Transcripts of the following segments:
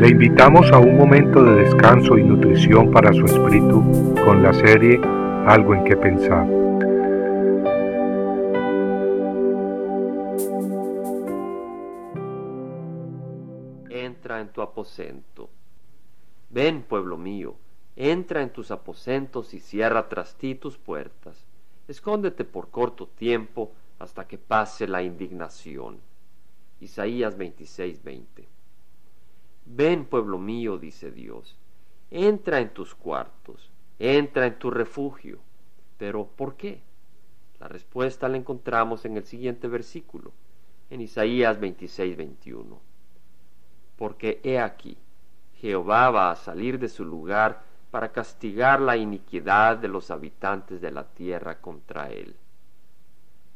Le invitamos a un momento de descanso y nutrición para su espíritu con la serie Algo en que pensar. Entra en tu aposento. Ven, pueblo mío, entra en tus aposentos y cierra tras ti tus puertas. Escóndete por corto tiempo hasta que pase la indignación. Isaías 26:20. Ven, pueblo mío, dice Dios, entra en tus cuartos, entra en tu refugio. Pero ¿por qué? La respuesta la encontramos en el siguiente versículo, en Isaías 26:21. Porque he aquí, Jehová va a salir de su lugar para castigar la iniquidad de los habitantes de la tierra contra él.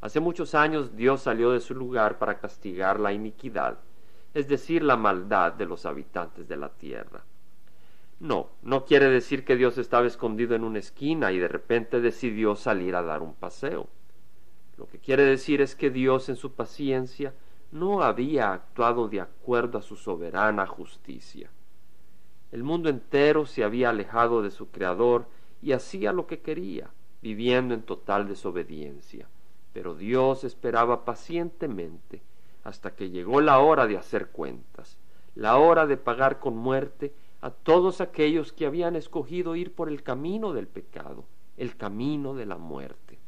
Hace muchos años Dios salió de su lugar para castigar la iniquidad, es decir, la maldad de los habitantes de la tierra. No, no quiere decir que Dios estaba escondido en una esquina y de repente decidió salir a dar un paseo. Lo que quiere decir es que Dios en su paciencia no había actuado de acuerdo a su soberana justicia. El mundo entero se había alejado de su Creador y hacía lo que quería, viviendo en total desobediencia. Pero Dios esperaba pacientemente hasta que llegó la hora de hacer cuentas, la hora de pagar con muerte a todos aquellos que habían escogido ir por el camino del pecado, el camino de la muerte.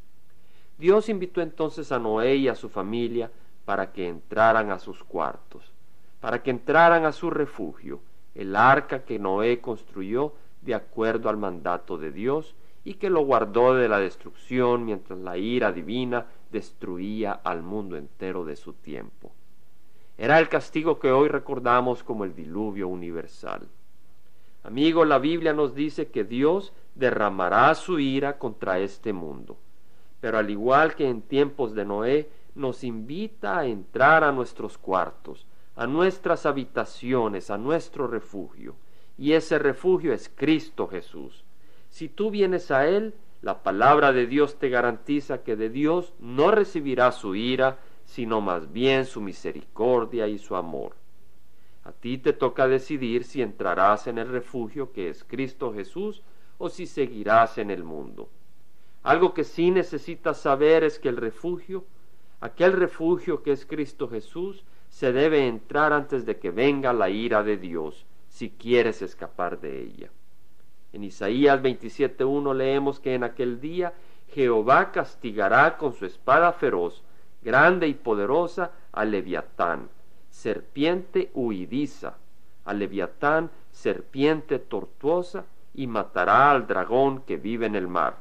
Dios invitó entonces a Noé y a su familia para que entraran a sus cuartos, para que entraran a su refugio, el arca que Noé construyó de acuerdo al mandato de Dios y que lo guardó de la destrucción mientras la ira divina destruía al mundo entero de su tiempo. Era el castigo que hoy recordamos como el diluvio universal. Amigo, la Biblia nos dice que Dios derramará su ira contra este mundo, pero al igual que en tiempos de Noé, nos invita a entrar a nuestros cuartos, a nuestras habitaciones, a nuestro refugio. Y ese refugio es Cristo Jesús. Si tú vienes a Él, la palabra de Dios te garantiza que de Dios no recibirás su ira, sino más bien su misericordia y su amor. A ti te toca decidir si entrarás en el refugio que es Cristo Jesús o si seguirás en el mundo. Algo que sí necesitas saber es que el refugio, aquel refugio que es Cristo Jesús, se debe entrar antes de que venga la ira de Dios, si quieres escapar de ella. En Isaías 27.1 leemos que en aquel día Jehová castigará con su espada feroz, grande y poderosa, a Leviatán, serpiente huidiza, a Leviatán, serpiente tortuosa, y matará al dragón que vive en el mar.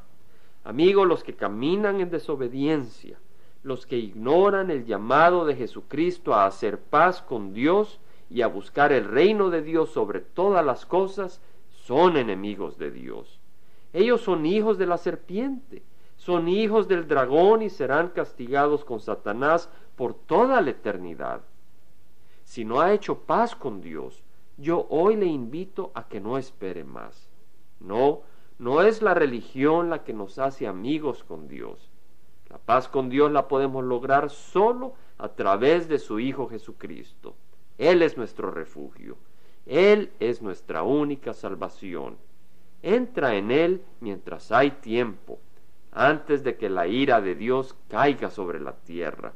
Amigos, los que caminan en desobediencia, los que ignoran el llamado de Jesucristo a hacer paz con Dios y a buscar el reino de Dios sobre todas las cosas, son enemigos de Dios. Ellos son hijos de la serpiente, son hijos del dragón y serán castigados con Satanás por toda la eternidad. Si no ha hecho paz con Dios, yo hoy le invito a que no espere más. No, no es la religión la que nos hace amigos con Dios. La paz con Dios la podemos lograr solo a través de su Hijo Jesucristo. Él es nuestro refugio. Él es nuestra única salvación. Entra en Él mientras hay tiempo, antes de que la ira de Dios caiga sobre la tierra.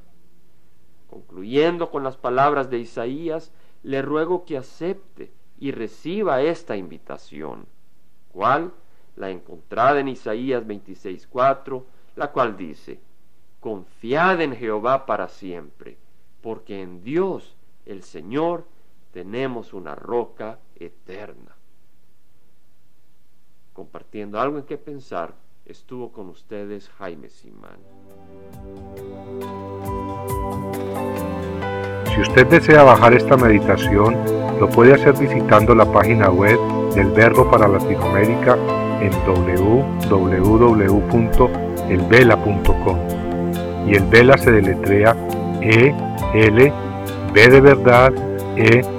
Concluyendo con las palabras de Isaías, le ruego que acepte y reciba esta invitación. ¿Cuál? La encontrada en Isaías 26.4 la cual dice, Confiad en Jehová para siempre, porque en Dios, el Señor, tenemos una roca eterna. Compartiendo algo en qué pensar, estuvo con ustedes Jaime Simán. Si usted desea bajar esta meditación, lo puede hacer visitando la página web del Verbo para Latinoamérica en www.elvela.com. Y el Vela se deletrea E L B de verdad E